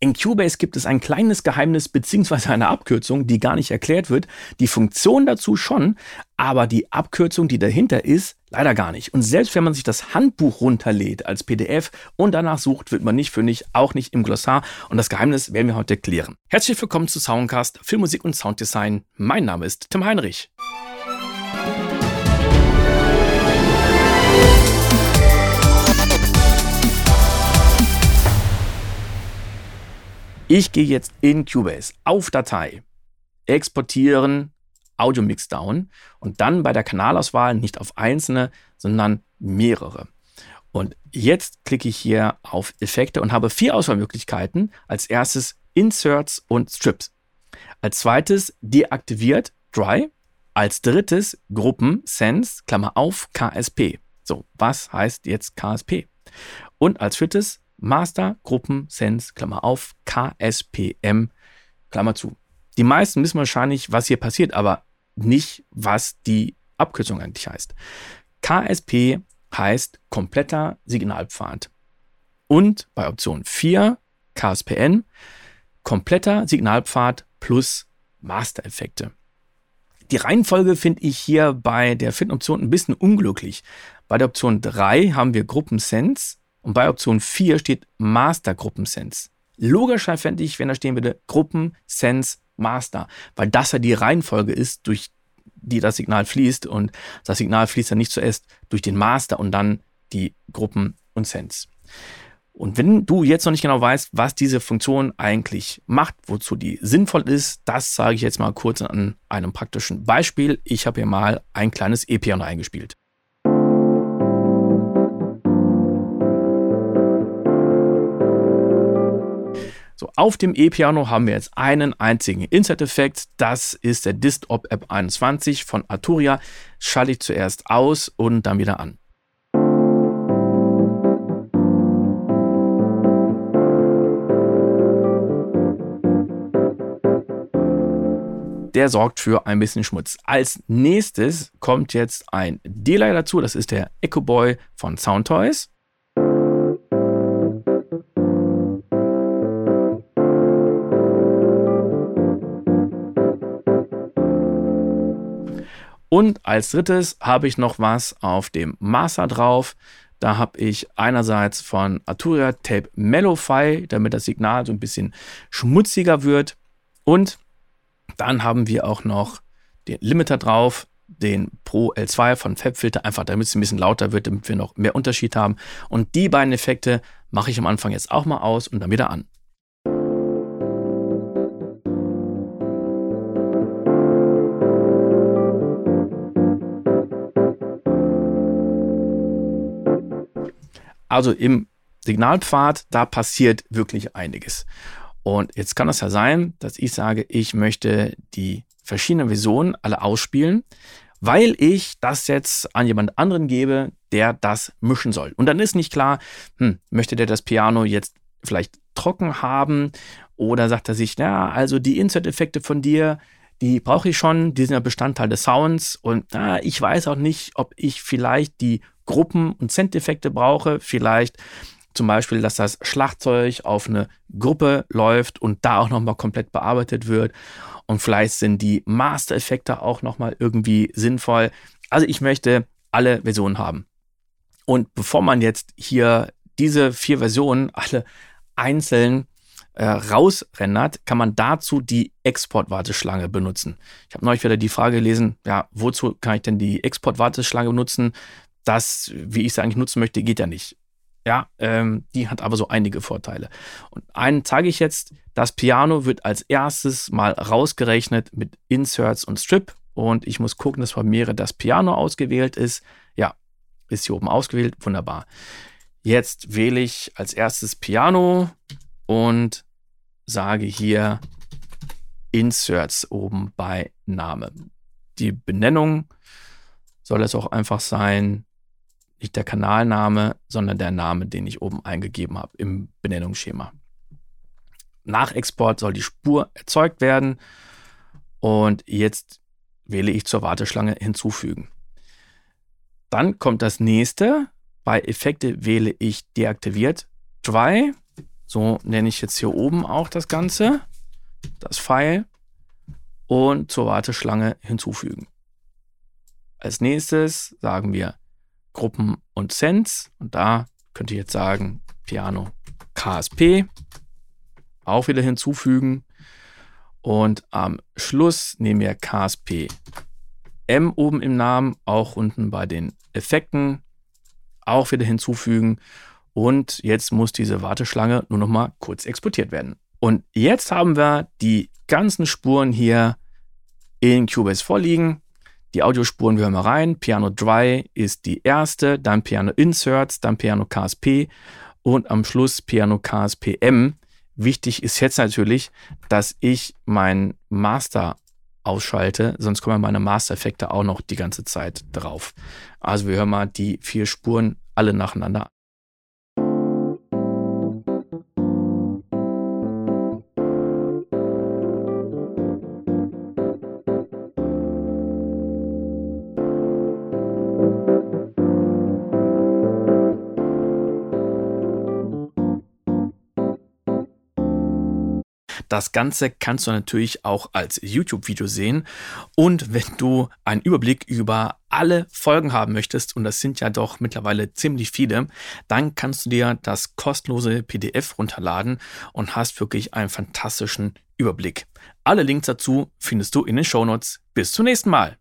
In Cubase gibt es ein kleines Geheimnis beziehungsweise eine Abkürzung, die gar nicht erklärt wird. Die Funktion dazu schon, aber die Abkürzung, die dahinter ist, leider gar nicht. Und selbst wenn man sich das Handbuch runterlädt als PDF und danach sucht, wird man nicht fündig, auch nicht im Glossar. Und das Geheimnis werden wir heute klären. Herzlich willkommen zu Soundcast Filmmusik und Sounddesign. Mein Name ist Tim Heinrich. Ich gehe jetzt in Cubase auf Datei, exportieren, Audio Mixdown und dann bei der Kanalauswahl nicht auf einzelne, sondern mehrere. Und jetzt klicke ich hier auf Effekte und habe vier Auswahlmöglichkeiten. Als erstes Inserts und Strips. Als zweites deaktiviert Dry. Als drittes Gruppen Sense, Klammer auf, KSP. So, was heißt jetzt KSP? Und als viertes Master Gruppen Sense, Klammer auf, KSPM, Klammer zu. Die meisten wissen wahrscheinlich, was hier passiert, aber nicht, was die Abkürzung eigentlich heißt. KSP heißt kompletter Signalpfad. Und bei Option 4, KSPN, kompletter Signalpfad plus Master-Effekte. Die Reihenfolge finde ich hier bei der vierten Option ein bisschen unglücklich. Bei der Option 3 haben wir Gruppen Sense, und bei Option 4 steht Master Gruppensense. Logischer fände ich, wenn da stehen würde Gruppen Sense Master, weil das ja die Reihenfolge ist, durch die das Signal fließt und das Signal fließt dann nicht zuerst durch den Master und dann die Gruppen und Sense. Und wenn du jetzt noch nicht genau weißt, was diese Funktion eigentlich macht, wozu die sinnvoll ist, das sage ich jetzt mal kurz an einem praktischen Beispiel. Ich habe hier mal ein kleines E-Piano eingespielt. So, auf dem E-Piano haben wir jetzt einen einzigen Insert-Effekt. Das ist der Dist-Op App 21 von Arturia. Schalte ich zuerst aus und dann wieder an. der sorgt für ein bisschen Schmutz. Als nächstes kommt jetzt ein Delay dazu, das ist der Echo Boy von Soundtoys. Und als drittes habe ich noch was auf dem Master drauf. Da habe ich einerseits von Arturia Tape Mellowfy, damit das Signal so ein bisschen schmutziger wird. Und dann haben wir auch noch den Limiter drauf, den Pro L2 von Fabfilter, einfach damit es ein bisschen lauter wird, damit wir noch mehr Unterschied haben. Und die beiden Effekte mache ich am Anfang jetzt auch mal aus und dann wieder an. Also im Signalpfad, da passiert wirklich einiges. Und jetzt kann es ja sein, dass ich sage, ich möchte die verschiedenen Versionen alle ausspielen, weil ich das jetzt an jemand anderen gebe, der das mischen soll. Und dann ist nicht klar, hm, möchte der das Piano jetzt vielleicht trocken haben oder sagt er sich, ja, also die Insert-Effekte von dir, die brauche ich schon, die sind ja Bestandteil des Sounds und na, ich weiß auch nicht, ob ich vielleicht die Gruppen- und Centeffekte brauche. Vielleicht zum Beispiel, dass das Schlagzeug auf eine Gruppe läuft und da auch nochmal komplett bearbeitet wird. Und vielleicht sind die Master-Effekte auch nochmal irgendwie sinnvoll. Also ich möchte alle Versionen haben. Und bevor man jetzt hier diese vier Versionen alle einzeln äh, rausrendert, kann man dazu die Exportwarteschlange benutzen. Ich habe neulich wieder die Frage gelesen, ja, wozu kann ich denn die Exportwarteschlange benutzen? das, wie ich es eigentlich nutzen möchte, geht ja nicht. Ja, ähm, die hat aber so einige Vorteile. Und einen zeige ich jetzt. Das Piano wird als erstes mal rausgerechnet mit Inserts und Strip. Und ich muss gucken, dass bei mir das Piano ausgewählt ist. Ja, ist hier oben ausgewählt. Wunderbar. Jetzt wähle ich als erstes Piano und sage hier Inserts oben bei Name. Die Benennung soll es auch einfach sein nicht der Kanalname, sondern der Name, den ich oben eingegeben habe im Benennungsschema. Nach Export soll die Spur erzeugt werden und jetzt wähle ich zur Warteschlange hinzufügen. Dann kommt das nächste. Bei Effekte wähle ich deaktiviert Dry So nenne ich jetzt hier oben auch das Ganze. Das Pfeil. Und zur Warteschlange hinzufügen. Als nächstes sagen wir Gruppen und Sens. Und da könnt ihr jetzt sagen Piano KSP. Auch wieder hinzufügen. Und am Schluss nehmen wir KSP M oben im Namen, auch unten bei den Effekten, auch wieder hinzufügen. Und jetzt muss diese Warteschlange nur noch mal kurz exportiert werden. Und jetzt haben wir die ganzen Spuren hier in Cubase vorliegen. Die Audiospuren wir hören mal rein. Piano Dry ist die erste, dann Piano Inserts, dann Piano KSP und am Schluss Piano KSP M. Wichtig ist jetzt natürlich, dass ich mein Master ausschalte, sonst kommen meine Master-Effekte auch noch die ganze Zeit drauf. Also wir hören mal die vier Spuren alle nacheinander Das Ganze kannst du natürlich auch als YouTube-Video sehen. Und wenn du einen Überblick über alle Folgen haben möchtest, und das sind ja doch mittlerweile ziemlich viele, dann kannst du dir das kostenlose PDF runterladen und hast wirklich einen fantastischen Überblick. Alle Links dazu findest du in den Shownotes. Bis zum nächsten Mal.